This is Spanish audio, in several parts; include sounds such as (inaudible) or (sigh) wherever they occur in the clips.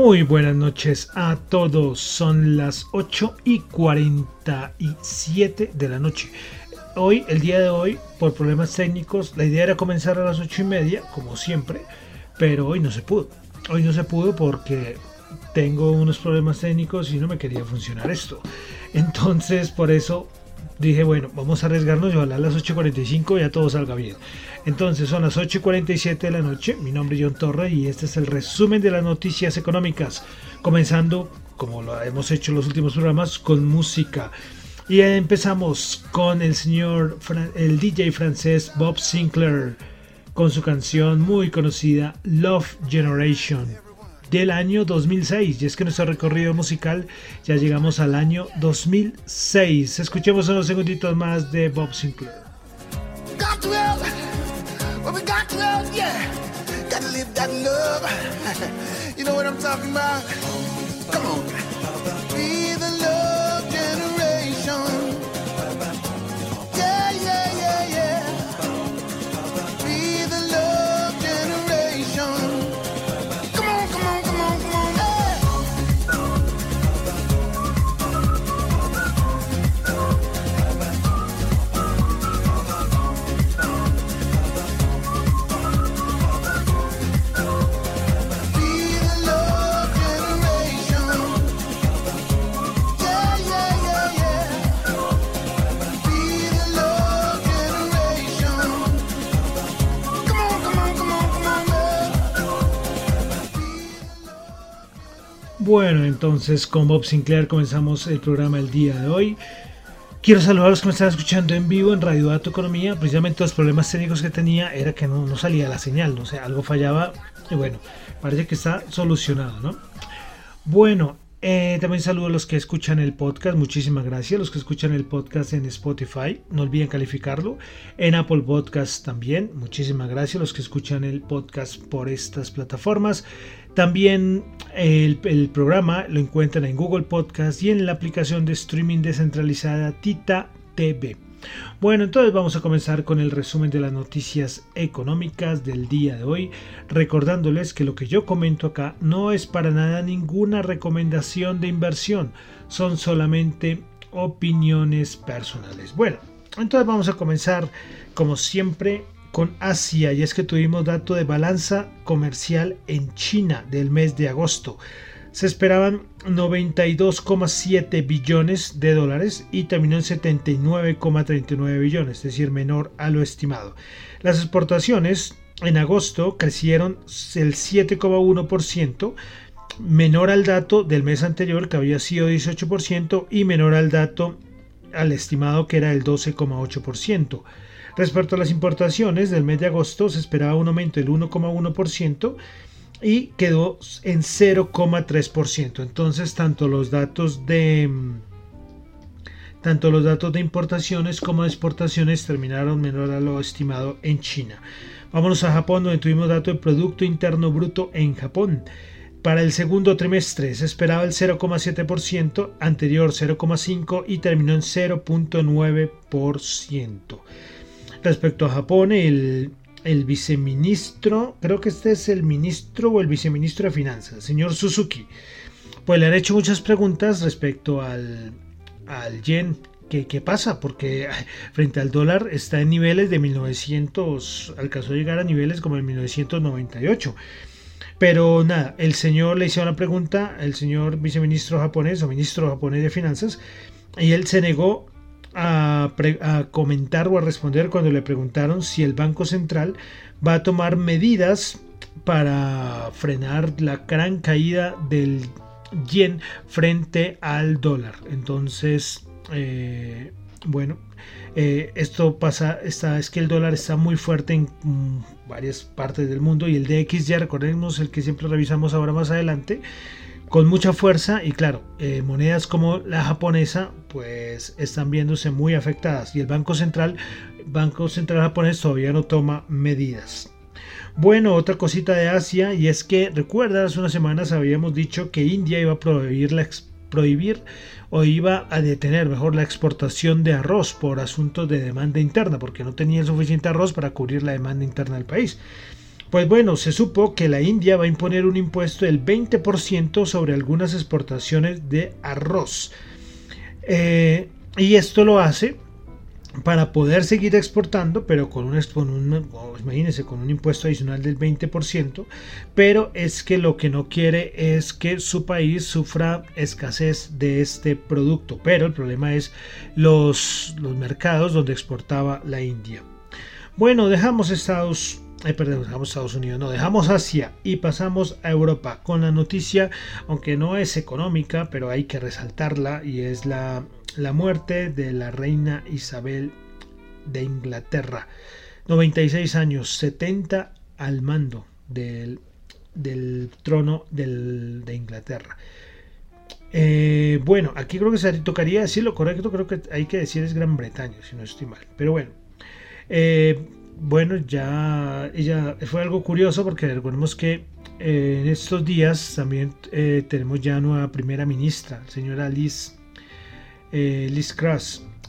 Muy buenas noches a todos. Son las 8 y 47 de la noche. Hoy, el día de hoy, por problemas técnicos, la idea era comenzar a las 8 y media, como siempre, pero hoy no se pudo. Hoy no se pudo porque tengo unos problemas técnicos y no me quería funcionar esto. Entonces, por eso dije, bueno, vamos a arriesgarnos y ojalá a las 8.45 ya todo salga bien. Entonces son las 8.47 de la noche, mi nombre es John Torre y este es el resumen de las noticias económicas, comenzando, como lo hemos hecho en los últimos programas, con música. Y empezamos con el señor, el DJ francés Bob Sinclair, con su canción muy conocida Love Generation del año 2006. Y es que nuestro recorrido musical ya llegamos al año 2006. Escuchemos unos segunditos más de Bob Sinclair. Got (laughs) you know what I'm talking about? Come on. Bueno, entonces con Bob Sinclair comenzamos el programa el día de hoy. Quiero saludar a los que me están escuchando en vivo en Radio Dato Economía. Precisamente los problemas técnicos que tenía era que no, salía la señal, o sea, algo fallaba. Y bueno, parece que está solucionado, ¿no? Bueno, eh, también saludo a los que escuchan el podcast, muchísimas gracias. Los que escuchan el podcast en Spotify, no olviden calificarlo. En Apple Podcast también, muchísimas gracias. Los que escuchan el podcast por estas plataformas. También el, programa lo encuentran en Google Podcast y en la aplicación de streaming descentralizada Tita TV. Bueno, entonces vamos a comenzar con el resumen de las noticias económicas del día de hoy, recordándoles que lo que yo comento acá no es para nada ninguna recomendación de inversión, son solamente opiniones personales. Bueno, entonces vamos a comenzar como siempre con Asia y es que tuvimos dato de balanza comercial en China del mes de agosto. Se esperaban 92,7 billones de dólares y terminó en 79,39 billones, es decir, menor a lo estimado. Las exportaciones en agosto crecieron el 7,1%, menor al dato del mes anterior que había sido 18% y menor al dato al estimado que era el 12,8%. Respecto a las importaciones del mes de agosto se esperaba un aumento del 1,1% y quedó en 0,3%. Entonces, tanto los datos de tanto los datos de importaciones como de exportaciones terminaron menor a lo estimado en China. Vámonos a Japón, donde tuvimos dato de Producto Interno Bruto en Japón. Para el segundo trimestre se esperaba el 0,7%, anterior 0,5% y terminó en 0,9%. Respecto a Japón, el, el, viceministro, creo que este es el ministro o el viceministro de Finanzas, el señor Suzuki, pues le han hecho muchas preguntas respecto al, al yen. ¿Qué, ¿Qué pasa? Porque frente al dólar está en niveles de 1900, alcanzó a llegar a niveles como en 1998. Pero nada, el señor le hizo una pregunta, el señor viceministro japonés o ministro japonés de finanzas, y él se negó a, comentar o a responder cuando le preguntaron si el Banco Central va a tomar medidas para frenar la gran caída del yen frente al dólar. Entonces, eh, bueno, eh, esto pasa, está, es que el dólar está muy fuerte en mm, varias partes del mundo y el DX ya recordemos el que siempre revisamos ahora más adelante con mucha fuerza y claro, eh, monedas como la japonesa pues están viéndose muy afectadas y el Banco Central, Banco Central japonés todavía no toma medidas. Bueno, otra cosita de Asia y es que recuerda, hace unas semanas habíamos dicho que India iba a prohibir la, prohibir o iba a detener mejor la exportación de arroz por asuntos de demanda interna, porque no tenía suficiente arroz para cubrir la demanda interna del país. Pues bueno, se supo que la India va a imponer un impuesto del 20% sobre algunas exportaciones de arroz. Eh, y esto lo hace para poder seguir exportando, pero con un, con un imagínense, con un impuesto adicional del 20%, pero es que lo que no quiere es que su país sufra escasez de este producto, pero el problema es los, los mercados donde exportaba la India. Bueno, dejamos Estados eh, perdón, dejamos Estados Unidos, no, dejamos Asia y pasamos a Europa con la noticia, aunque no es económica, pero hay que resaltarla y es la la muerte de la reina Isabel de Inglaterra. 96 años, 70 al mando del, trono de Inglaterra. Eh, bueno, aquí creo que se tocaría decir lo correcto, creo que hay que decir es Gran Bretaña, si no estoy mal. Pero bueno, eh, bueno, ya ella fue algo curioso porque recordemos que eh, en estos días también tenemos ya nueva primera ministra, señora Liz eh, Liz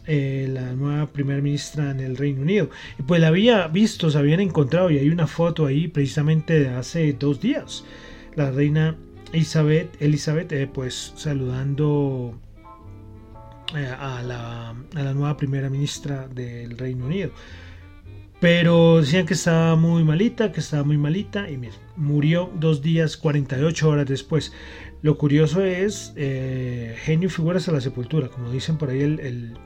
eh, la nueva primera ministra en el Reino Unido. Y pues la había visto, se habían encontrado y hay una foto ahí precisamente de hace dos días. La reina Elizabeth, eh, pues saludando a, la, nueva primera ministra del Reino Unido. Pero decían que estaba muy malita, que estaba muy malita y murió dos días, 48 horas después. Lo curioso es, eh, genio figuras a la sepultura, como dicen por ahí el,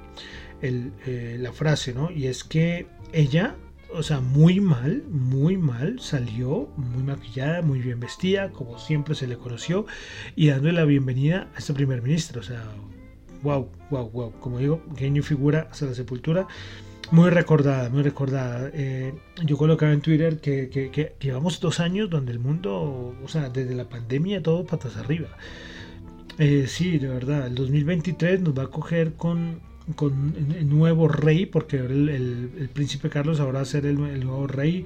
eh, la frase, ¿no? Y es que ella, o sea, muy mal, muy mal, salió muy maquillada, muy bien vestida, como siempre se le conoció, y dándole la bienvenida a este primer ministro, o sea, wow, wow, wow, como digo, genio figura hasta la sepultura. Muy recordada, muy recordada. Eh, yo colocaba en Twitter que, llevamos dos años donde el mundo, o sea, desde la pandemia todo patas arriba. Eh, sí, de verdad, el 2023 nos va a coger con con el nuevo rey, porque el, príncipe Carlos ahora va a ser el, nuevo rey,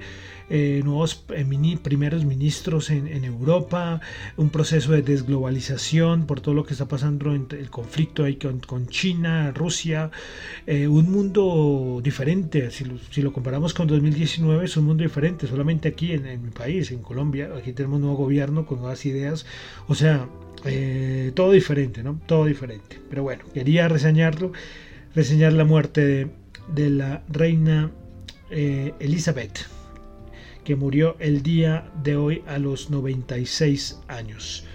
eh, nuevos eh, primeros ministros en, Europa, un proceso de desglobalización por todo lo que está pasando en el conflicto ahí con, China, Rusia, eh, un mundo diferente, si lo, si lo, comparamos con 2019 es un mundo diferente, solamente aquí en, mi país, en Colombia, aquí tenemos un nuevo gobierno con nuevas ideas, o sea, todo diferente, ¿no? Todo diferente. Pero bueno, quería reseñarlo reseñar la muerte de, la reina Elizabeth, que murió el día de hoy a los 96 años.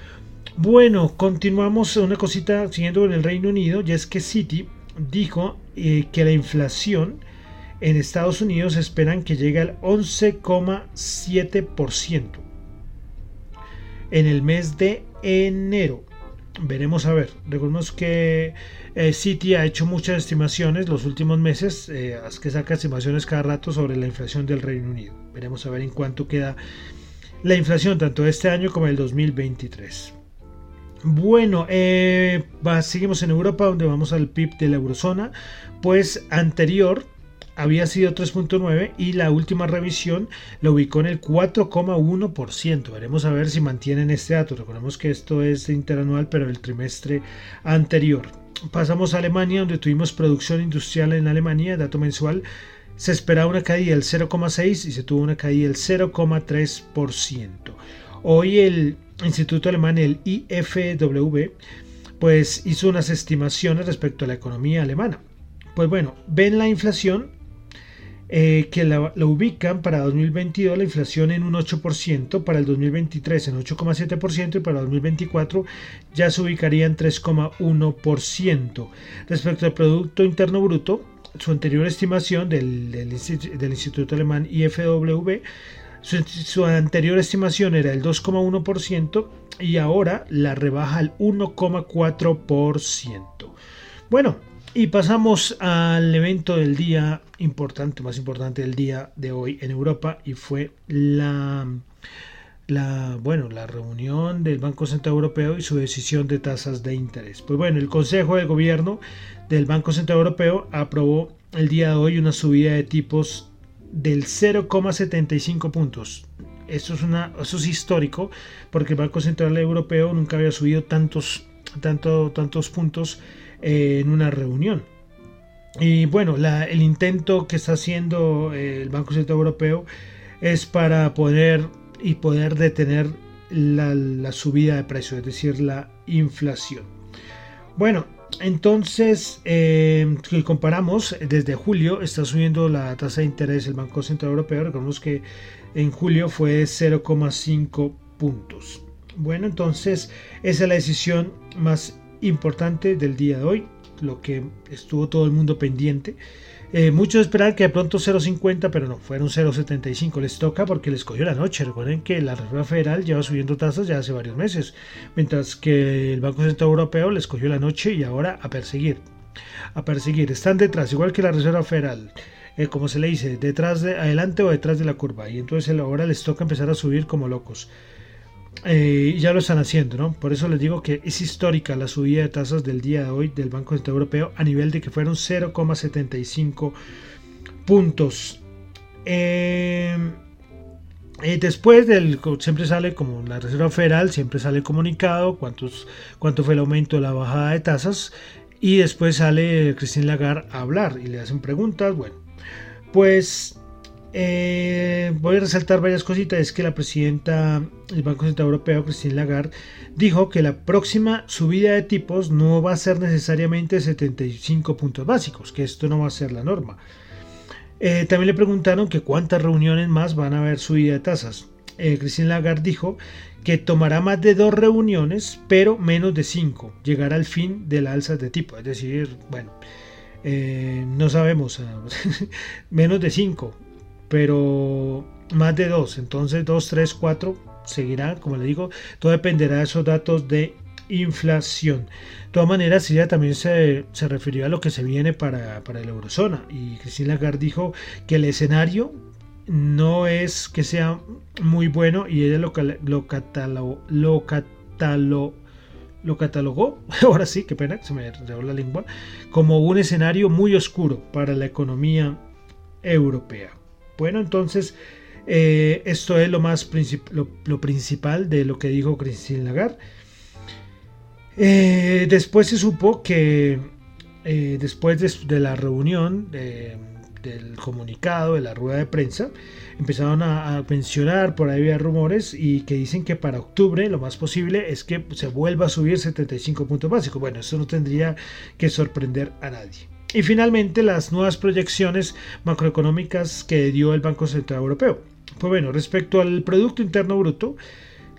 Bueno, continuamos una cosita siguiendo en el Reino Unido, y es que City dijo eh, que la inflación en Estados Unidos esperan que llegue al 11,7% en el mes de enero. Veremos a ver. Recordemos que eh, City ha hecho muchas estimaciones los últimos meses, eh, que saca estimaciones cada rato sobre la inflación del Reino Unido. Veremos a ver en cuánto queda la inflación tanto este año como el 2023. Bueno, eh, seguimos en Europa donde vamos al PIB de la eurozona, pues anterior había sido 3.9 y la última revisión lo ubicó en el 4,1%. Veremos a ver si mantienen este dato. Recordemos que esto es interanual, pero el trimestre anterior. Pasamos a Alemania, donde tuvimos producción industrial en Alemania, dato mensual. Se esperaba una caída del 0,6 y se tuvo una caída del 0,3%. Hoy el Instituto Alemán, el IFW, pues hizo unas estimaciones respecto a la economía alemana. Pues bueno, ven la inflación eh, que la, ubican para 2022 la inflación en un 8%, para el 2023 en 8,7% y para 2024 ya se ubicaría en 3,1%. Respecto al Producto Interno Bruto, su anterior estimación del, del, Instituto Alemán IFW, su, su anterior estimación era el 2,1% y ahora la rebaja al 1,4%. Bueno, y pasamos al evento del día importante, más importante del día de hoy en Europa y fue la, la, bueno, la reunión del Banco Central Europeo y su decisión de tasas de interés. Pues bueno, el Consejo de Gobierno del Banco Central Europeo aprobó el día de hoy una subida de tipos del 0,75 puntos. Esto es, una, eso es histórico porque el Banco Central Europeo nunca había subido tantos, tanto, tantos puntos en una reunión. Y bueno, el intento que está haciendo el Banco Central Europeo es para poder y poder detener la, subida de precios, es decir, la inflación. Bueno, entonces, eh, si comparamos, desde julio está subiendo la tasa de interés del Banco Central Europeo. Recordemos que en julio fue 0,5 puntos. Bueno, entonces esa es la decisión más importante del día de hoy, lo que estuvo todo el mundo pendiente. Eh, muchos esperaban que de pronto 0.50, pero no, fueron 0.75. Les toca porque les cogió la noche. Recuerden que la Reserva Federal lleva subiendo tasas ya hace varios meses, mientras que el Banco Central Europeo les cogió la noche y ahora a perseguir. A perseguir. Están detrás, igual que la Reserva Federal. Eh, como se le dice, detrás de adelante o detrás de la curva. Y entonces ahora les toca empezar a subir como locos. Eh, ya lo están haciendo, ¿no? Por eso les digo que es histórica la subida de tasas del día de hoy del Banco Central Europeo a nivel de que fueron 0,75 puntos. Eh, eh, después del siempre sale como la Reserva Federal, siempre sale comunicado, cuántos, cuánto fue el aumento de la bajada de tasas y después sale Christine Lagarde a hablar y le hacen preguntas. Bueno, pues eh, voy a resaltar varias cositas. Es que la presidenta del Banco Central Europeo, Christine Lagarde, dijo que la próxima subida de tipos no va a ser necesariamente 75 puntos básicos, que esto no va a ser la norma. Eh, también le preguntaron que cuántas reuniones más van a haber subida de tasas. Eh, Christine Lagarde dijo que tomará más de dos reuniones, pero menos de cinco. Llegará al fin de la alza de tipo. Es decir, bueno, no sabemos, (laughs) menos de cinco pero más de dos, entonces 2, 3, 4 seguirá, como le digo, todo dependerá de esos datos de inflación. De todas maneras, ella también se, se refirió a lo que se viene para, para la eurozona. Y Cristina Lagarde dijo que el escenario no es que sea muy bueno y ella lo, lo, lo, lo catalogó, (laughs) ahora sí, qué pena, se me enredó la lengua, como un escenario muy oscuro para la economía europea. Bueno, entonces eh, esto es lo más lo, principal de lo que dijo Christine Lagarde. Eh, después se supo que eh, después de, la reunión del comunicado, de la rueda de prensa, empezaron a, mencionar, por ahí había rumores y que dicen que para octubre lo más posible es que se vuelva a subir 75 puntos básicos. Bueno, eso no tendría que sorprender a nadie. Y finalmente las nuevas proyecciones macroeconómicas que dio el Banco Central Europeo. Pues bueno, respecto al Producto Interno Bruto,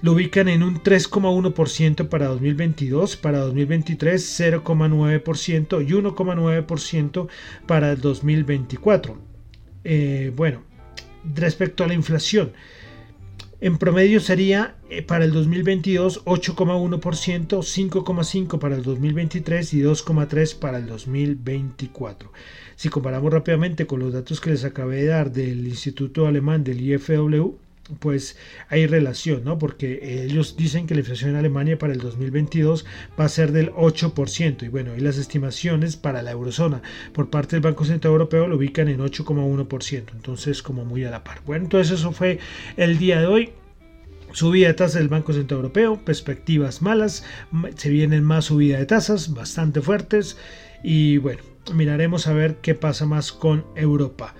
lo ubican en un 3,1% para 2022, para 2023 0,9% y 1,9% para el 2024. Eh, bueno, respecto a la inflación, en promedio sería eh, para el 2022 8,1%, 5,5% para el 2023 y 2,3% para el 2024. Si comparamos rápidamente con los datos que les acabé de dar del Instituto Alemán del IFW, pues hay relación, ¿no? Porque ellos dicen que la inflación en Alemania para el 2022 va a ser del 8%. Y bueno, y las estimaciones para la eurozona por parte del Banco Central Europeo lo ubican en 8,1%. Entonces, como muy a la par. Bueno, entonces eso fue el día de hoy. Subida de tasas del Banco Central Europeo, perspectivas malas, se vienen más subida de tasas, bastante fuertes. Y bueno, miraremos a ver qué pasa más con Europa.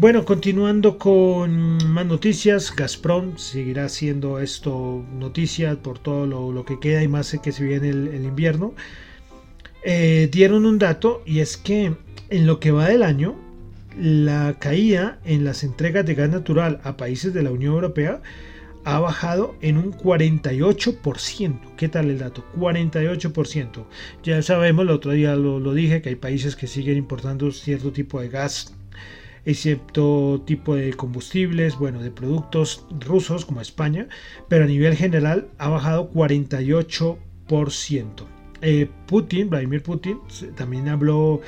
Bueno, continuando con más noticias, Gazprom seguirá siendo esto noticia por todo lo, que queda y más que se viene el, invierno. Eh, dieron un dato y es que en lo que va del año, la caída en las entregas de gas natural a países de la Unión Europea ha bajado en un 48%. ¿Qué tal el dato? 48%. Ya sabemos, el otro día lo, lo dije, que hay países que siguen importando cierto tipo de gas excepto tipo de combustibles, bueno, de productos rusos como España, pero a nivel general ha bajado 48%. Eh, Putin, Vladimir Putin, también habló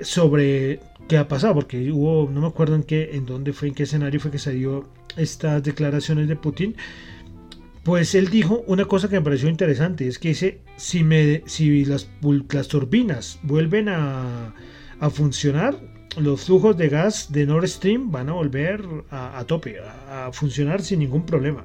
sobre qué ha pasado, porque hubo, no me acuerdo en qué, en dónde fue, en qué escenario fue que se dio estas declaraciones de Putin. Pues él dijo una cosa que me pareció interesante, es que dice, si, me, si las, turbinas vuelven a funcionar, los flujos de gas de Nord Stream van a volver a, tope, a, funcionar sin ningún problema.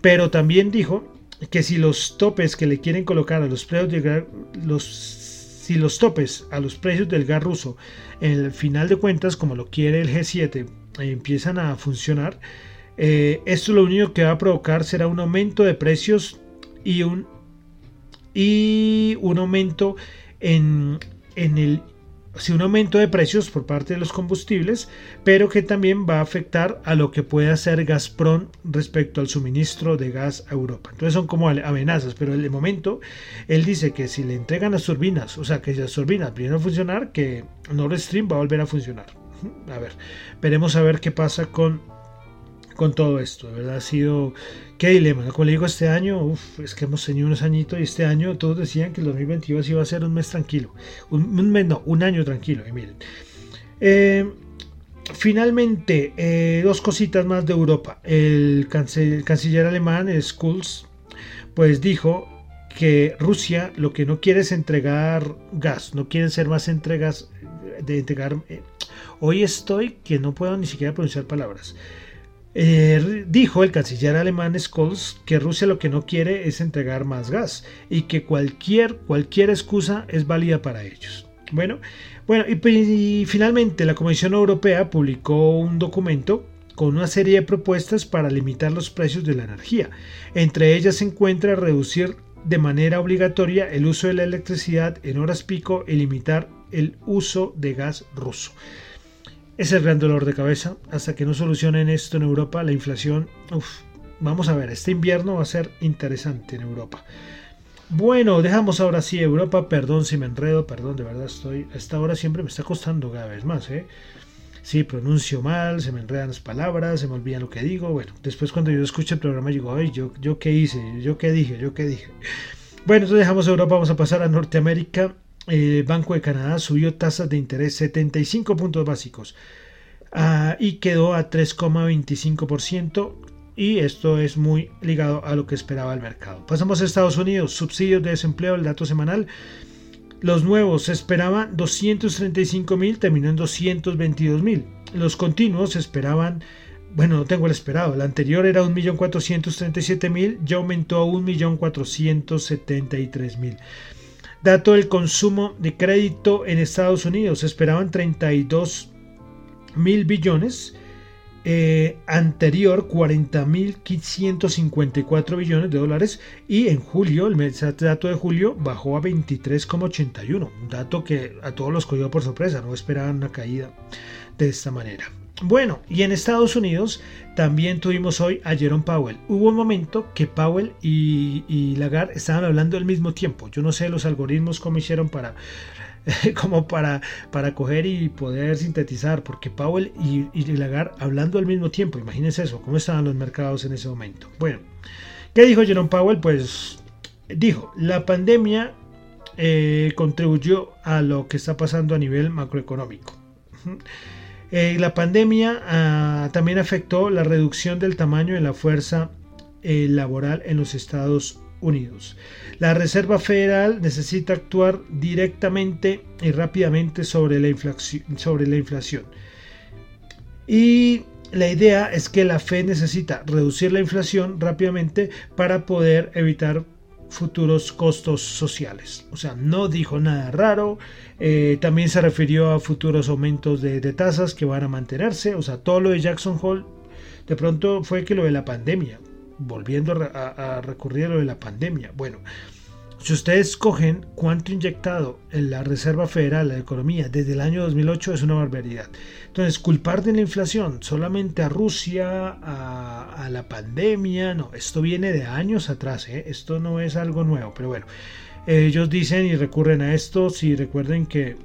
Pero también dijo que si los topes que le quieren colocar a los precios de los si los topes a los precios del gas ruso en el final de cuentas como lo quiere el G7 empiezan a funcionar eh, esto lo único que va a provocar será un aumento de precios y un y un aumento en, en el sí, un aumento de precios por parte de los combustibles, pero que también va a afectar a lo que puede hacer Gazprom respecto al suministro de gas a Europa. Entonces son como amenazas, pero el momento él dice que si le entregan las turbinas, o sea, que las turbinas vienen a funcionar, que Nord Stream va a volver a funcionar. A ver, veremos a ver qué pasa con con todo esto. De verdad ha sido qué dilema. Como le digo, este año, es que hemos tenido unos añitos y este año todos decían que el 2022 iba a ser un mes tranquilo. Un, no, un año tranquilo. Y miren. Eh, finalmente, eh, dos cositas más de Europa. El, canciller, alemán, Schulz, pues dijo que Rusia lo que no quiere es entregar gas, no quieren ser más entregas de entregar. Eh, hoy estoy que no puedo ni siquiera pronunciar palabras. Eh, dijo el canciller alemán Scholz que Rusia lo que no quiere es entregar más gas y que cualquier, cualquier excusa es válida para ellos. Bueno, bueno y, finalmente la Comisión Europea publicó un documento con una serie de propuestas para limitar los precios de la energía. Entre ellas se encuentra reducir de manera obligatoria el uso de la electricidad en horas pico y limitar el uso de gas ruso. Es el gran dolor de cabeza. Hasta que no solucionen esto en Europa, la inflación, vamos a ver, este invierno va a ser interesante en Europa. Bueno, dejamos ahora sí Europa, perdón si me enredo, perdón, de verdad estoy, a esta hora siempre me está costando cada vez más, ¿eh? Sí, pronuncio mal, se me enredan las palabras, se me olvida lo que digo. Bueno, después cuando yo escucho el programa digo, ay, yo, yo qué hice, yo qué dije, yo qué dije. Bueno, entonces dejamos Europa, vamos a pasar a Norteamérica el Banco de Canadá subió tasas de interés 75 puntos básicos ah, y quedó a 3,25% y esto es muy ligado a lo que esperaba el mercado. Pasamos a Estados Unidos, subsidios de desempleo, el dato semanal. Los nuevos se esperaban 235 mil, terminó en 222 mil. Los continuos esperaban, bueno, no tengo el esperado, el anterior era 1.437.000, ya aumentó a 1.473.000. Dato del consumo de crédito en Estados Unidos. Esperaban 32 mil billones. Eh, anterior 40 mil 154 billones de dólares y en julio, el dato de julio bajó a 23,81, un dato que a todos los cogió por sorpresa, no esperaban una caída de esta manera. Bueno, y en Estados Unidos también tuvimos hoy a Jerome Powell. Hubo un momento que Powell y, Lagarde estaban hablando al mismo tiempo. Yo no sé los algoritmos cómo hicieron para (laughs) para, para coger y poder sintetizar, porque Powell y, y, Lagarde hablando al mismo tiempo, imagínense eso, cómo estaban los mercados en ese momento. Bueno, ¿qué dijo Jerome Powell? Pues dijo, la pandemia eh, contribuyó a lo que está pasando a nivel macroeconómico. Eh, la pandemia ah, también afectó la reducción del tamaño de la fuerza eh, laboral en los Estados Unidos. La Reserva Federal necesita actuar directamente y rápidamente sobre la, sobre la inflación. Y la idea es que la Fed necesita reducir la inflación rápidamente para poder evitar futuros costos sociales. O sea, no dijo nada raro. Eh, también se refirió a futuros aumentos de, tasas que van a mantenerse. O sea, todo lo de Jackson Hole de pronto fue que lo de la pandemia. Volviendo a, a recurrir a lo de la pandemia. Bueno, si ustedes cogen cuánto inyectado en la Reserva Federal la economía desde el año 2008 es una barbaridad. Entonces, culpar de la inflación solamente a Rusia, a, la pandemia, no, esto viene de años atrás, ¿eh? esto no es algo nuevo, pero bueno, ellos dicen y recurren a esto, si recuerden que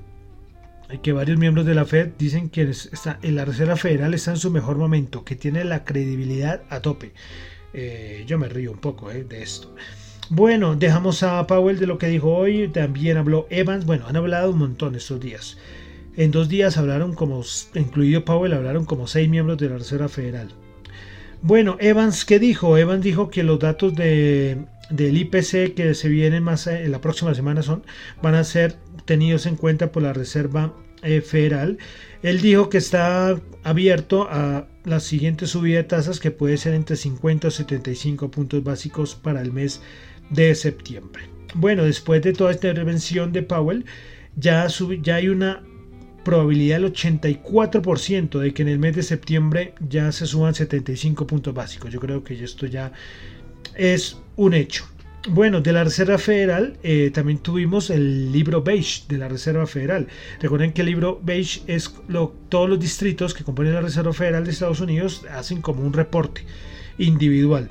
que varios miembros de la Fed dicen que está, en la Reserva Federal está en su mejor momento, que tiene la credibilidad a tope. Eh, yo me río un poco eh, de esto. Bueno, dejamos a Powell de lo que dijo hoy. También habló Evans. Bueno, han hablado un montón estos días. En dos días hablaron como, incluido Powell, hablaron como seis miembros de la Reserva Federal. Bueno, Evans, ¿qué dijo? Evans dijo que los datos de, del IPC que se vienen más en la próxima semana son, van a ser tenidos en cuenta por la Reserva eh, Federal. Él dijo que está abierto a la siguiente subida de tasas que puede ser entre 50 o 75 puntos básicos para el mes de septiembre. Bueno, después de toda esta intervención de Powell, ya, ya hay una probabilidad del 84% de que en el mes de septiembre ya se suban 75 puntos básicos. Yo creo que esto ya es un hecho. Bueno, de la Reserva Federal eh, también tuvimos el libro beige de la Reserva Federal. Recuerden que el libro beige es lo, todos los distritos que componen la Reserva Federal de Estados Unidos hacen como un reporte individual.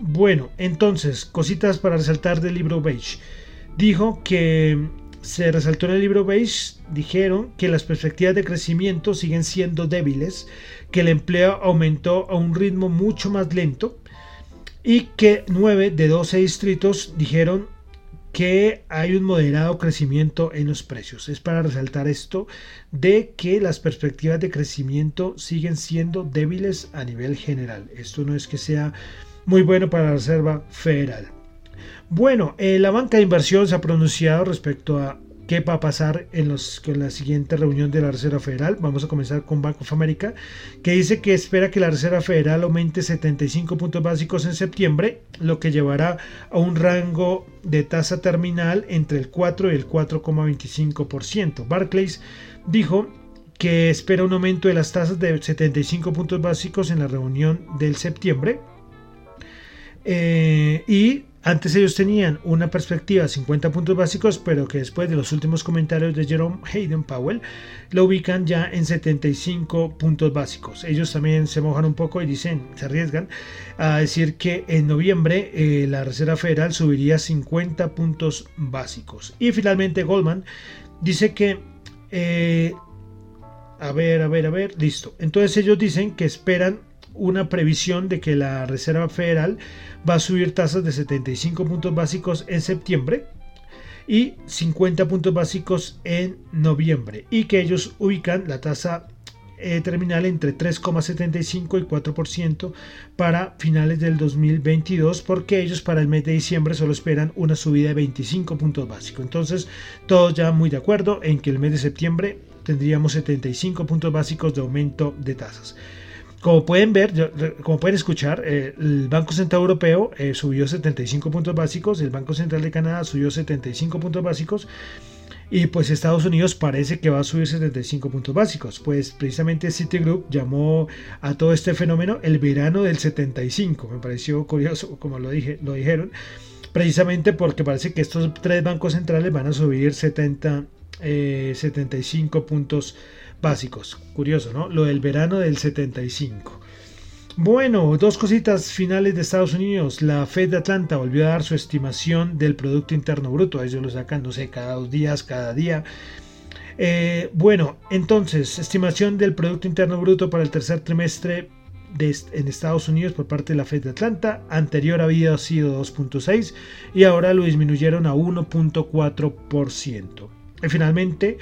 Bueno, entonces, cositas para resaltar del libro Beige. Dijo que se resaltó en el libro Beige, dijeron que las perspectivas de crecimiento siguen siendo débiles, que el empleo aumentó a un ritmo mucho más lento y que 9 de 12 distritos dijeron que hay un moderado crecimiento en los precios. Es para resaltar esto de que las perspectivas de crecimiento siguen siendo débiles a nivel general. Esto no es que sea muy bueno para la Reserva Federal. Bueno, eh, la banca de inversión se ha pronunciado respecto a qué va a pasar en, los, la siguiente reunión de la Reserva Federal. Vamos a comenzar con Bank of America, que dice que espera que la Reserva Federal aumente 75 puntos básicos en septiembre, lo que llevará a un rango de tasa terminal entre el 4 y el 4,25%. Barclays dijo que espera un aumento de las tasas de 75 puntos básicos en la reunión del septiembre eh, y antes ellos tenían una perspectiva de 50 puntos básicos, pero que después de los últimos comentarios de Jerome Hayden Powell, lo ubican ya en 75 puntos básicos. Ellos también se mojan un poco y dicen, se arriesgan a decir que en noviembre eh, la Reserva Federal subiría 50 puntos básicos. Y finalmente Goldman dice que... Eh, a ver, a ver, a ver, listo. Entonces ellos dicen que esperan una previsión de que la Reserva Federal va a subir tasas de 75 puntos básicos en septiembre y 50 puntos básicos en noviembre y que ellos ubican la tasa eh, terminal entre 3,75 y 4% para finales del 2022 porque ellos para el mes de diciembre solo esperan una subida de 25 puntos básicos. Entonces todos ya muy de acuerdo en que el mes de septiembre tendríamos 75 puntos básicos de aumento de tasas. Como pueden ver, como pueden escuchar, eh, el Banco Central Europeo eh, subió 75 puntos básicos, el Banco Central de Canadá subió 75 puntos básicos y pues Estados Unidos parece que va a subir 75 puntos básicos. Pues precisamente Citigroup llamó a todo este fenómeno el verano del 75. Me pareció curioso como lo, dije, lo dijeron, precisamente porque parece que estos tres bancos centrales van a subir 70, 75 eh, puntos básicos. Curioso, ¿no? Lo del verano del 75. Bueno, dos cositas finales de Estados Unidos. La Fed de Atlanta volvió a dar su estimación del Producto Interno Bruto. Ellos lo sacan, no sé, cada dos días, cada día. Eh, bueno, entonces, estimación del Producto Interno Bruto para el tercer trimestre en Estados Unidos por parte de la Fed de Atlanta. Anterior había sido 2.6 y ahora lo disminuyeron a 1.4%. Y finalmente,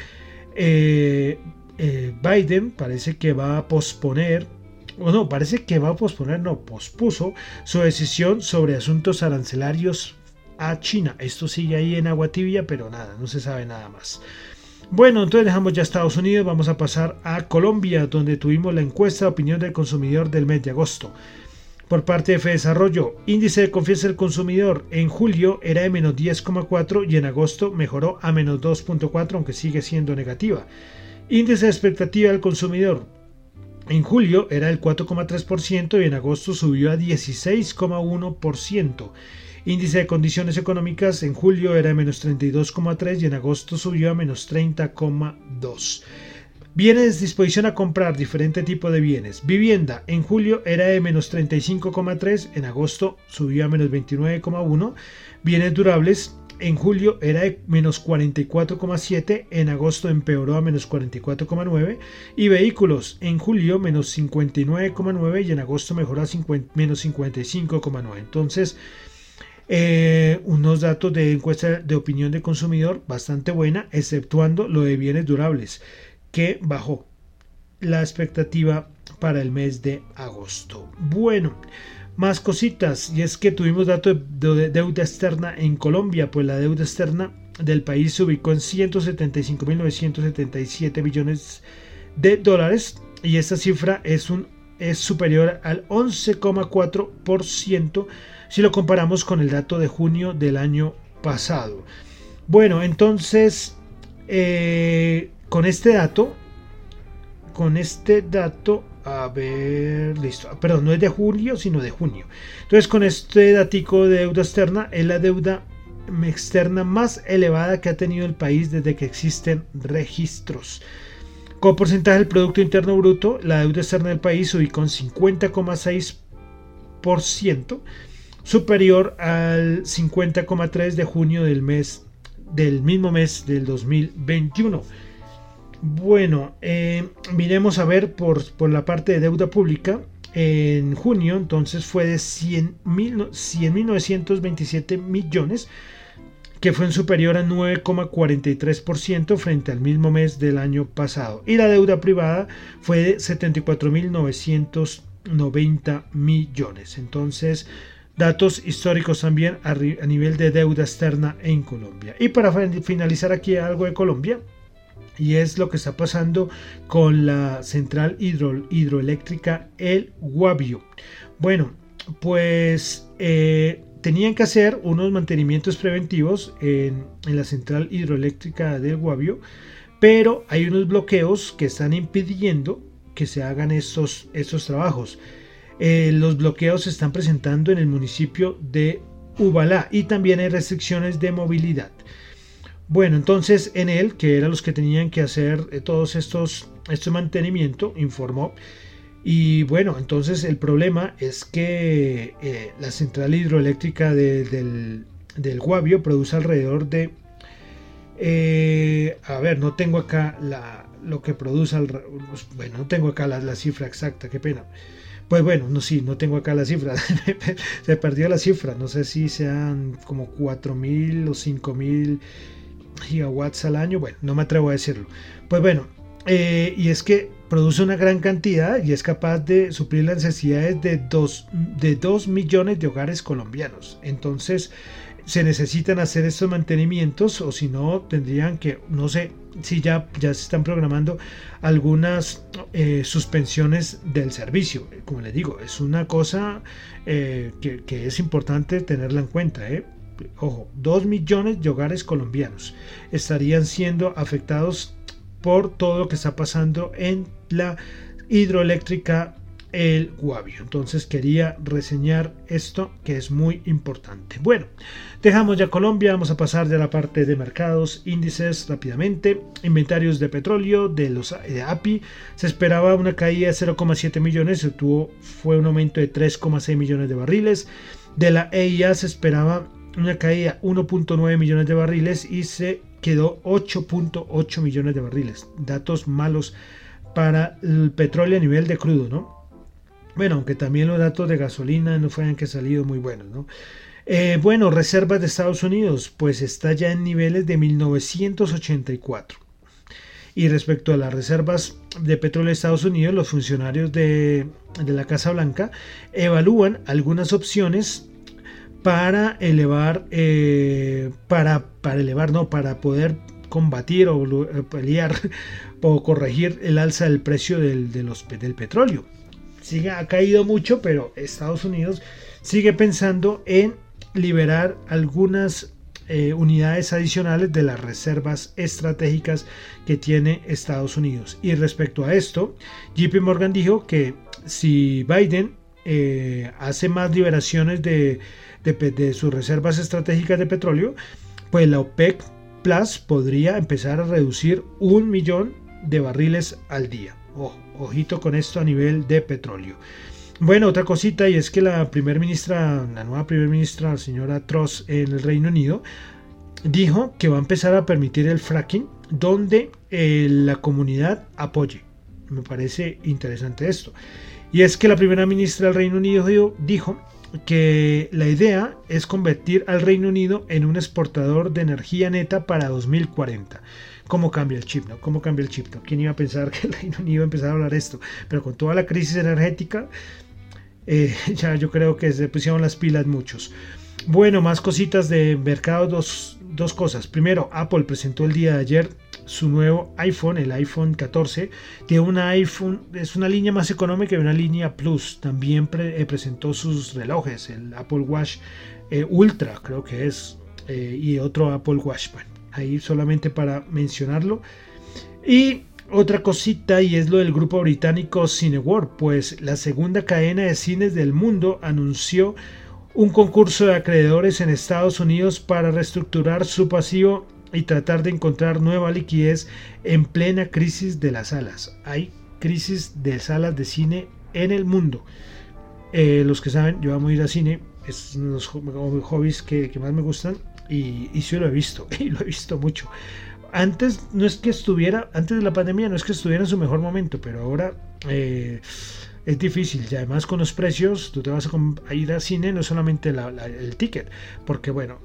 eh, eh, Biden parece que va a posponer, o no, parece que va a posponer, no, pospuso su decisión sobre asuntos arancelarios a China. Esto sigue ahí en agua tibia, pero nada, no se sabe nada más. Bueno, entonces dejamos ya Estados Unidos, vamos a pasar a Colombia, donde tuvimos la encuesta de opinión del consumidor del mes de agosto. Por parte de Desarrollo, índice de confianza del consumidor en julio era de menos 10,4 y en agosto mejoró a menos 2,4, aunque sigue siendo negativa. Índice de expectativa del consumidor en julio era el 4,3% y en agosto subió a 16,1%. Índice de condiciones económicas en julio era de menos 32,3 y en agosto subió a menos 30,2. Bienes disposición a comprar diferente tipo de bienes. Vivienda en julio era de menos 35,3, en agosto subió a menos 29,1. Bienes durables en julio era de menos 44,7, en agosto empeoró a menos 44,9 y vehículos en julio menos 59,9 y en agosto mejoró a menos 55,9. Entonces, eh, unos datos de encuesta de opinión de consumidor bastante buena, exceptuando lo de bienes durables, que bajó la expectativa para el mes de agosto. Bueno, más cositas, y es que tuvimos datos de deuda externa en Colombia, pues la deuda externa del país se ubicó en 175.977 billones de dólares y esta cifra es, un, es superior al 11,4% si lo comparamos con el dato de junio del año pasado. Bueno, entonces, eh, con este dato, con este dato, a ver, listo, perdón, no es de julio, sino de junio. Entonces, con este datico de deuda externa, es la deuda externa más elevada que ha tenido el país desde que existen registros. Como porcentaje del Producto Interno Bruto, la deuda externa del país ubicó en 50,6%, superior al 50,3 de junio del mes del mismo mes del 2021. Bueno, eh, miremos a ver por, por, la parte de deuda pública. En junio, entonces, fue de 100.927 millones, que fue en superior a 9,43% frente al mismo mes del año pasado. Y la deuda privada fue de 74.990 millones. Entonces, datos históricos también a, nivel de deuda externa en Colombia. Y para finalizar aquí algo de Colombia, y es lo que está pasando con la central hidroeléctrica El Guavio. Bueno, pues eh, tenían que hacer unos mantenimientos preventivos en, la central hidroeléctrica del Guavio, pero hay unos bloqueos que están impidiendo que se hagan estos, trabajos. Eh, los bloqueos se están presentando en el municipio de Ubalá y también hay restricciones de movilidad. Bueno, entonces en él, que eran los que tenían que hacer eh, todos estos, este mantenimiento, informó. Y bueno, entonces el problema es que eh, la central hidroeléctrica del, del Guavio produce alrededor de... a ver, no tengo acá la, lo que produce, bueno, no tengo acá la, la cifra exacta, qué pena. Pues bueno, no sí, no tengo acá la cifra. (laughs) Se perdió la cifra. No sé si sean como 4.000 o 5.000 gigawatts al año. Bueno, no me atrevo a decirlo. Pues bueno, eh, y es que produce una gran cantidad y es capaz de suplir las necesidades de 2 de dos millones de hogares colombianos. Entonces, se necesitan hacer estos mantenimientos o si no tendrían que, no sé si ya, ya se están programando algunas eh, suspensiones del servicio. Como les digo, es una cosa eh, que, es importante tenerla en cuenta. ¿eh? Ojo, 2 millones de hogares colombianos estarían siendo afectados por todo lo que está pasando en la hidroeléctrica el Guavio. Entonces quería reseñar esto que es muy importante. Bueno, dejamos ya Colombia, vamos a pasar de la parte de mercados, índices rápidamente. Inventarios de petróleo de los de API se esperaba una caída de 0,7 millones, se tuvo fue un aumento de 3,6 millones de barriles. De la EIA se esperaba una caída 1.9 millones de barriles y se quedó 8.8 millones de barriles. Datos malos para el petróleo a nivel de crudo, ¿no? Bueno, aunque también los datos de gasolina no fueran que salido muy buenos, ¿no? Eh, bueno, reservas de Estados Unidos, pues está ya en niveles de 1984. Y respecto a las reservas de petróleo de Estados Unidos, los funcionarios de, la Casa Blanca evalúan algunas opciones para elevar, eh, para, para elevar, no, para poder combatir o eh, pelear (laughs) o corregir el alza del precio del, del petróleo. Sigue, ha caído mucho, pero Estados Unidos sigue pensando en liberar algunas eh, unidades adicionales de las reservas estratégicas que tiene Estados Unidos. Y respecto a esto, JP Morgan dijo que si Biden hace más liberaciones de, de, sus reservas estratégicas de petróleo, pues la OPEC Plus podría empezar a reducir un millón de barriles al día. ojito con esto a nivel de petróleo. Bueno, otra cosita y es que la primera ministra, la nueva primera ministra, la señora Truss en el Reino Unido, dijo que va a empezar a permitir el fracking donde eh, la comunidad apoye. Me parece interesante esto. Y es que la primera ministra del Reino Unido dijo que la idea es convertir al Reino Unido en un exportador de energía neta para 2040 cómo cambia el chip, ¿no? ¿Cómo cambia el chip? ¿no? ¿Quién iba a pensar que el Reino Unido iba a empezar a hablar esto? Pero con toda la crisis energética, eh, (laughs) ya yo creo que se pusieron las pilas muchos. Bueno, más cositas de mercado, dos, cosas. Primero, Apple presentó el día de ayer su nuevo iPhone, el iPhone 14. Tiene una iPhone, es una línea más económica y una línea Plus. También eh, presentó sus relojes, el Apple Watch eh, Ultra, creo que es, y otro Apple Watch. Ahí solamente para mencionarlo. Y otra cosita y es lo del grupo británico Cineworld, pues la segunda cadena de cines del mundo anunció un concurso de acreedores en Estados Unidos para reestructurar su pasivo y tratar de encontrar nueva liquidez en plena crisis de las salas. Hay crisis de salas de cine en el mundo. Eh, los que saben, yo amo ir a cine, es uno de los hobbies que, más me gustan y, y sí lo he visto, (laughs) y lo he visto mucho antes no es que estuviera, antes de la pandemia no es que estuviera en su mejor momento, pero ahora eh, es difícil. Y además con los precios, tú te vas a, ir al cine, no solamente el ticket, porque bueno,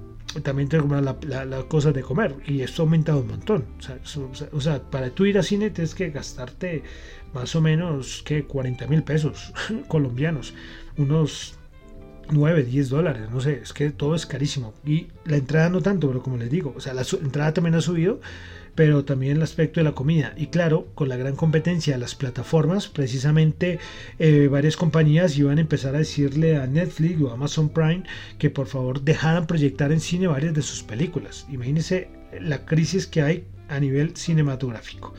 también te la, la, cosa de comer y esto ha aumentado un montón. O sea, para tú ir al cine tienes que gastarte más o menos que 40 mil pesos (laughs) colombianos, unos 9, 10 dólares, no sé, es que todo es carísimo. Y la entrada no tanto, pero como les digo, o sea, la entrada también ha subido, pero también el aspecto de la comida. Y claro, con la gran competencia de las plataformas, precisamente eh, varias compañías iban a empezar a decirle a Netflix o Amazon Prime que por favor dejaran proyectar en cine varias de sus películas. Imagínense la crisis que hay a nivel cinematográfico.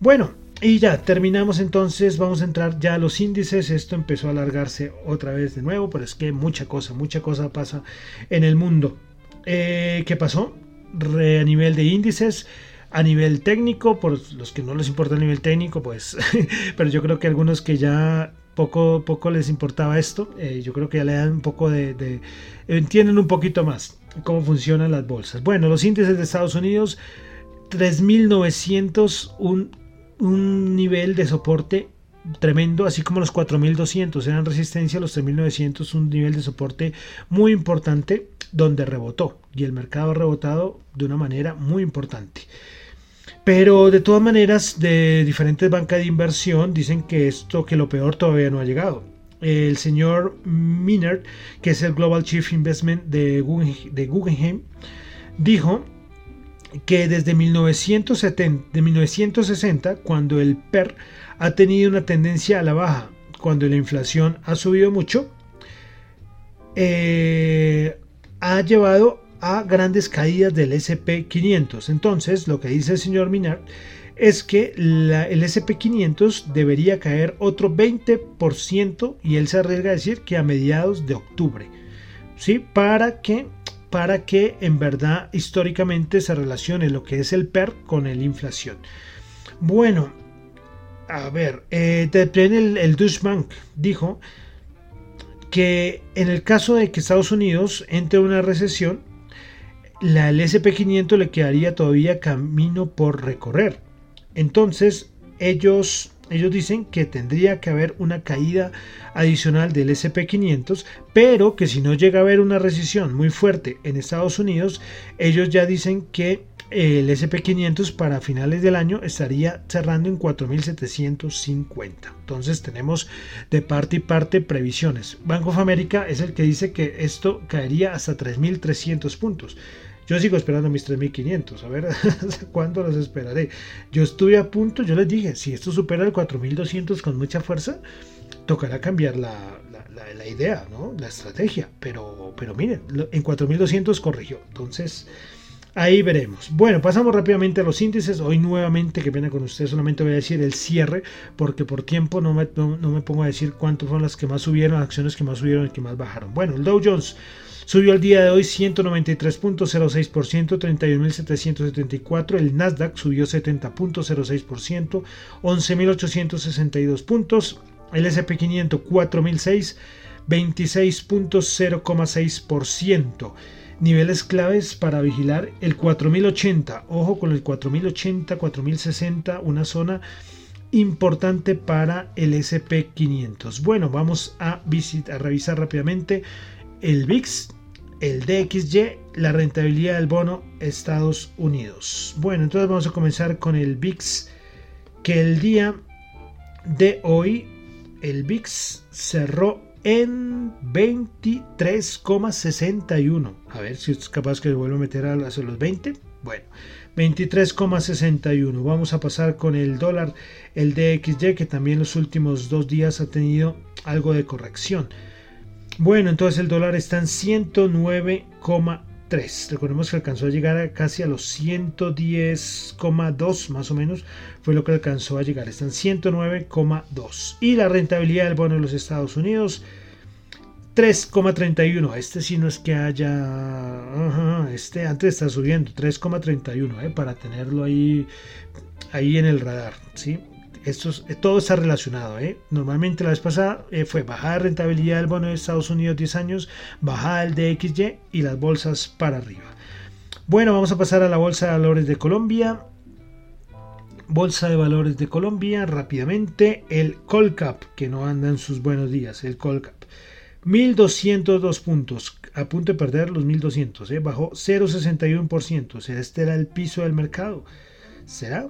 Bueno, y ya, terminamos entonces, vamos a entrar ya a los índices, esto empezó a alargarse otra vez de nuevo, pero es que mucha cosa, mucha cosa pasa en el mundo. Eh, ¿Qué pasó? a nivel de índices, a nivel técnico, por los que no les importa el nivel técnico, pues, (laughs) pero yo creo que algunos que ya poco, poco les importaba esto, eh, yo creo que ya le dan un poco de, de, entienden un poquito más cómo funcionan las bolsas. Bueno, los índices de Estados Unidos, 3.901 un nivel de soporte tremendo, así como los 4200 eran resistencia, los 3900 un nivel de soporte muy importante donde rebotó y el mercado ha rebotado de una manera muy importante. Pero de todas maneras, de diferentes bancas de inversión dicen que esto, que lo peor todavía no ha llegado. El señor Minard, que es el Global Chief Investment de Guggenheim, dijo que desde 1970, de 1960, cuando el PER ha tenido una tendencia a la baja, cuando la inflación ha subido mucho, eh, ha llevado a grandes caídas del SP500. Entonces, lo que dice el señor Minard es que el SP500 debería caer otro 20% y él se arriesga a decir que a mediados de octubre. ¿Sí? Para que para que en verdad históricamente se relacione lo que es el PER con la inflación. Bueno, a ver, eh, el, el Deutsche Bank dijo que en el caso de que Estados Unidos entre en una recesión, la, el SP500 le quedaría todavía camino por recorrer. Entonces, ellos ellos dicen que tendría que haber una caída adicional del SP500, pero que si no llega a haber una recesión muy fuerte en Estados Unidos, ellos ya dicen que el SP500 para finales del año estaría cerrando en 4.750. Entonces tenemos de parte y parte previsiones. Banco of America es el que dice que esto caería hasta 3.300 puntos. Yo sigo esperando mis 3.500, a ver (laughs) cuándo los esperaré. Yo estuve a punto, yo les dije, si esto supera el 4.200 con mucha fuerza, tocará cambiar la, idea, ¿no? la estrategia. Pero, pero miren, en 4.200 corrigió. Entonces, ahí veremos. Bueno, pasamos rápidamente a los índices. Hoy nuevamente, que pena con ustedes, solamente voy a decir el cierre, porque por tiempo no me, no, me pongo a decir cuántas fueron las que más subieron, las acciones que más subieron y que más bajaron. Bueno, el Dow Jones Subió al día de hoy 193.06%, 31.774. El Nasdaq subió 70.06%, 11.862 puntos. El SP500 4.006, 26.0,6%. Niveles claves para vigilar el 4080. Ojo con el 4080, 4060, una zona importante para el SP500. Bueno, vamos a, visitar, revisar rápidamente el VIX el DXY, la rentabilidad del bono Estados Unidos. Bueno, entonces vamos a comenzar con el VIX, que el día de hoy el VIX cerró en 23,61. A ver si es capaz que vuelvo a meter a los 20. Bueno, 23,61. Vamos a pasar con el dólar, el DXY, que también los últimos dos días ha tenido algo de corrección. Bueno, entonces el dólar está en 109,3. Recordemos que alcanzó a llegar a casi a los 110,2 más o menos. Fue lo que alcanzó a llegar. Está en 109,2. Y la rentabilidad del bono de los Estados Unidos 3,31. Este sí no es que haya. este antes está subiendo. 3,31. ¿eh? Para tenerlo ahí, ahí en el radar. ¿sí? Esto, eh, todo está relacionado. ¿eh? Normalmente la vez pasada eh, fue bajada rentabilidad del bono de Estados Unidos 10 años, bajada el DXY y las bolsas para arriba. Bueno, vamos a pasar a la Bolsa de Valores de Colombia. Bolsa de Valores de Colombia, rápidamente, el Colcap, que no anda en sus buenos días, el Colcap. 1202 puntos, a punto de perder los 1200, ¿eh? bajó 0,61%, o sea, este era el piso del mercado. ¿Será?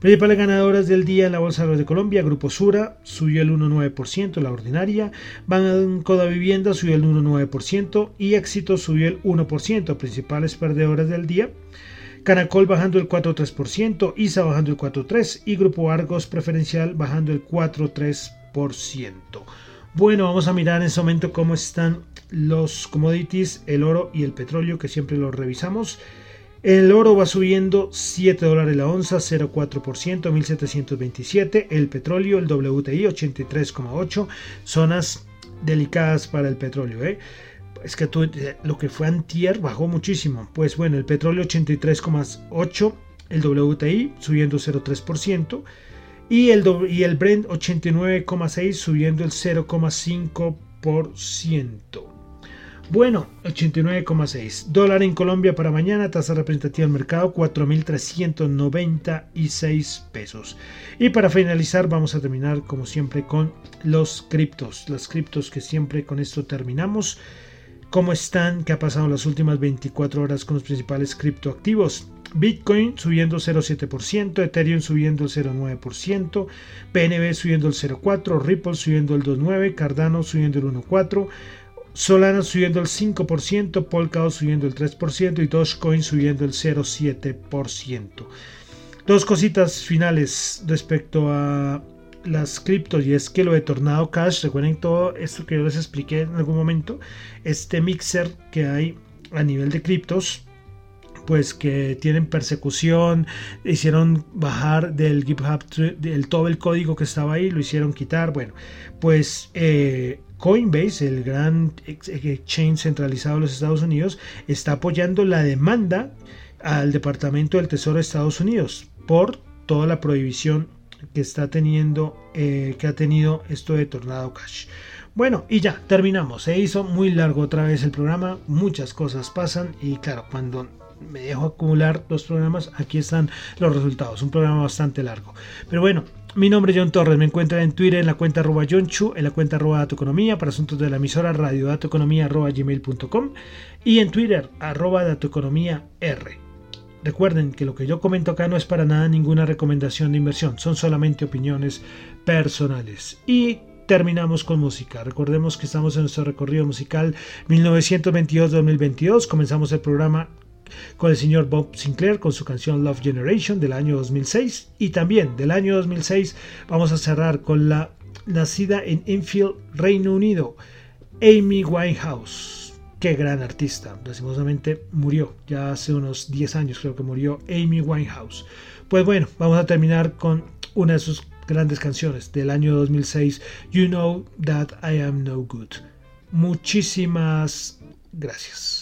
Principales ganadoras del día en la Bolsa de Colombia, Grupo Sura subió el 1,9%, la ordinaria, Banco de Vivienda subió el 1,9% y Éxito subió el 1%, principales perdedoras del día. Canacol bajando el 4,3%, ISA bajando el 4,3% y Grupo Argos Preferencial bajando el 4,3%. Bueno, vamos a mirar en este momento cómo están los commodities, el oro y el petróleo, que siempre los revisamos. El oro va subiendo 7 dólares la onza, 0,4%, 1727. El petróleo, el WTI 83,8. Zonas delicadas para el petróleo. ¿eh? Es que eh, lo que fue antier bajó muchísimo. Pues bueno, el petróleo 83,8. El WTI subiendo 0,3%. Y el, y el Brent 89,6 subiendo el 0,5%. Bueno, 89,6. Dólar en Colombia para mañana, tasa representativa del mercado 4.396 pesos. Y para finalizar vamos a terminar como siempre con los criptos. Las criptos que siempre con esto terminamos. ¿Cómo están? ¿Qué ha pasado en las últimas 24 horas con los principales criptoactivos? Bitcoin subiendo 0,7%, Ethereum subiendo el 0,9%, PNB subiendo el 0,4%, Ripple subiendo el 2,9%, Cardano subiendo el 1,4%, Solana subiendo el 5%, Polkadot subiendo el 3% y Dogecoin subiendo el 0,7%. Dos cositas finales respecto a las criptos y es que lo de Tornado Cash, recuerden todo esto que yo les expliqué en algún momento, este mixer que hay a nivel de criptos, pues que tienen persecución, hicieron bajar del GitHub todo el código que estaba ahí, lo hicieron quitar, bueno, pues eh, Coinbase, el gran exchange centralizado de los Estados Unidos, está apoyando la demanda al Departamento del Tesoro de Estados Unidos por toda la prohibición que está teniendo, eh, que ha tenido esto de Tornado Cash. Bueno, y ya, terminamos. Se hizo muy largo otra vez el programa, muchas cosas pasan y claro, cuando me dejo acumular los programas, aquí están los resultados. Un programa bastante largo. Pero bueno, mi nombre es John Torres, me encuentran en Twitter en la cuenta arroba Chu, en la cuenta arroba Dato Economía, para asuntos de la emisora radiodatoeconomía arroba gmail.com y en Twitter arroba Dato Economía R. Recuerden que lo que yo comento acá no es para nada ninguna recomendación de inversión, son solamente opiniones personales. Y terminamos con música. Recordemos que estamos en nuestro recorrido musical 1922-2022. Comenzamos el programa con el señor Bob Sinclair con su canción Love Generation del año 2006 y también del año 2006 vamos a cerrar con la nacida en Enfield, Reino Unido, Amy Winehouse. Qué gran artista, lastimosamente murió, ya hace unos 10 años creo que murió Amy Winehouse. Pues bueno, vamos a terminar con una de sus grandes canciones del año 2006, You Know That I Am No Good. Muchísimas gracias.